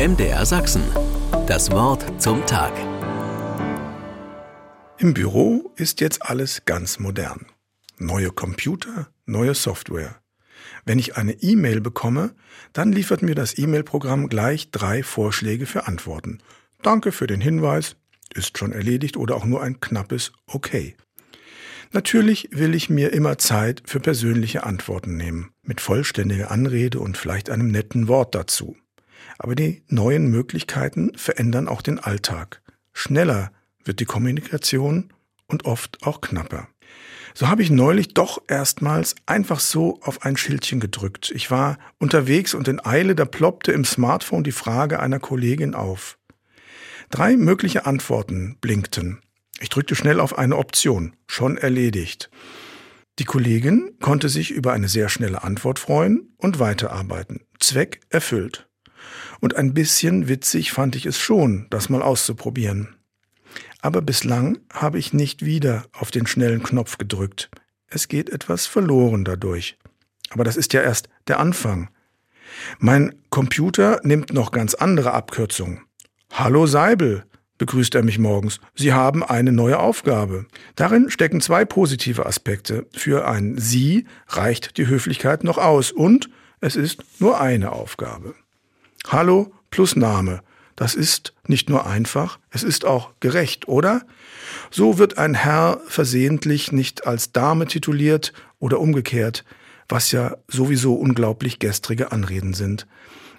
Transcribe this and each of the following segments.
MDR Sachsen. Das Wort zum Tag. Im Büro ist jetzt alles ganz modern. Neue Computer, neue Software. Wenn ich eine E-Mail bekomme, dann liefert mir das E-Mail-Programm gleich drei Vorschläge für Antworten. Danke für den Hinweis, ist schon erledigt oder auch nur ein knappes Okay. Natürlich will ich mir immer Zeit für persönliche Antworten nehmen, mit vollständiger Anrede und vielleicht einem netten Wort dazu. Aber die neuen Möglichkeiten verändern auch den Alltag. Schneller wird die Kommunikation und oft auch knapper. So habe ich neulich doch erstmals einfach so auf ein Schildchen gedrückt. Ich war unterwegs und in Eile, da ploppte im Smartphone die Frage einer Kollegin auf. Drei mögliche Antworten blinkten. Ich drückte schnell auf eine Option. Schon erledigt. Die Kollegin konnte sich über eine sehr schnelle Antwort freuen und weiterarbeiten. Zweck erfüllt. Und ein bisschen witzig fand ich es schon, das mal auszuprobieren. Aber bislang habe ich nicht wieder auf den schnellen Knopf gedrückt. Es geht etwas verloren dadurch. Aber das ist ja erst der Anfang. Mein Computer nimmt noch ganz andere Abkürzungen. Hallo Seibel, begrüßt er mich morgens. Sie haben eine neue Aufgabe. Darin stecken zwei positive Aspekte. Für ein Sie reicht die Höflichkeit noch aus und es ist nur eine Aufgabe. Hallo plus Name. Das ist nicht nur einfach, es ist auch gerecht, oder? So wird ein Herr versehentlich nicht als Dame tituliert oder umgekehrt, was ja sowieso unglaublich gestrige Anreden sind.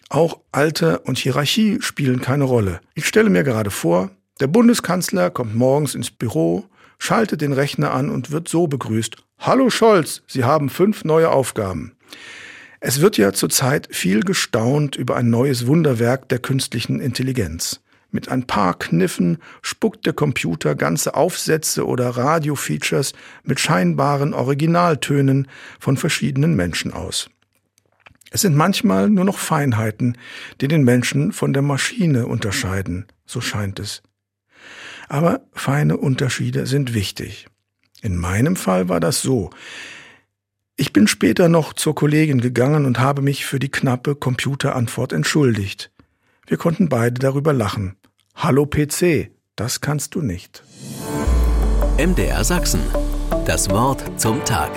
Auch Alter und Hierarchie spielen keine Rolle. Ich stelle mir gerade vor, der Bundeskanzler kommt morgens ins Büro, schaltet den Rechner an und wird so begrüßt. Hallo Scholz, Sie haben fünf neue Aufgaben. Es wird ja zurzeit viel gestaunt über ein neues Wunderwerk der künstlichen Intelligenz. Mit ein paar Kniffen spuckt der Computer ganze Aufsätze oder Radiofeatures mit scheinbaren Originaltönen von verschiedenen Menschen aus. Es sind manchmal nur noch Feinheiten, die den Menschen von der Maschine unterscheiden, so scheint es. Aber feine Unterschiede sind wichtig. In meinem Fall war das so. Ich bin später noch zur Kollegin gegangen und habe mich für die knappe Computerantwort entschuldigt. Wir konnten beide darüber lachen. Hallo PC, das kannst du nicht. MDR Sachsen. Das Wort zum Tag.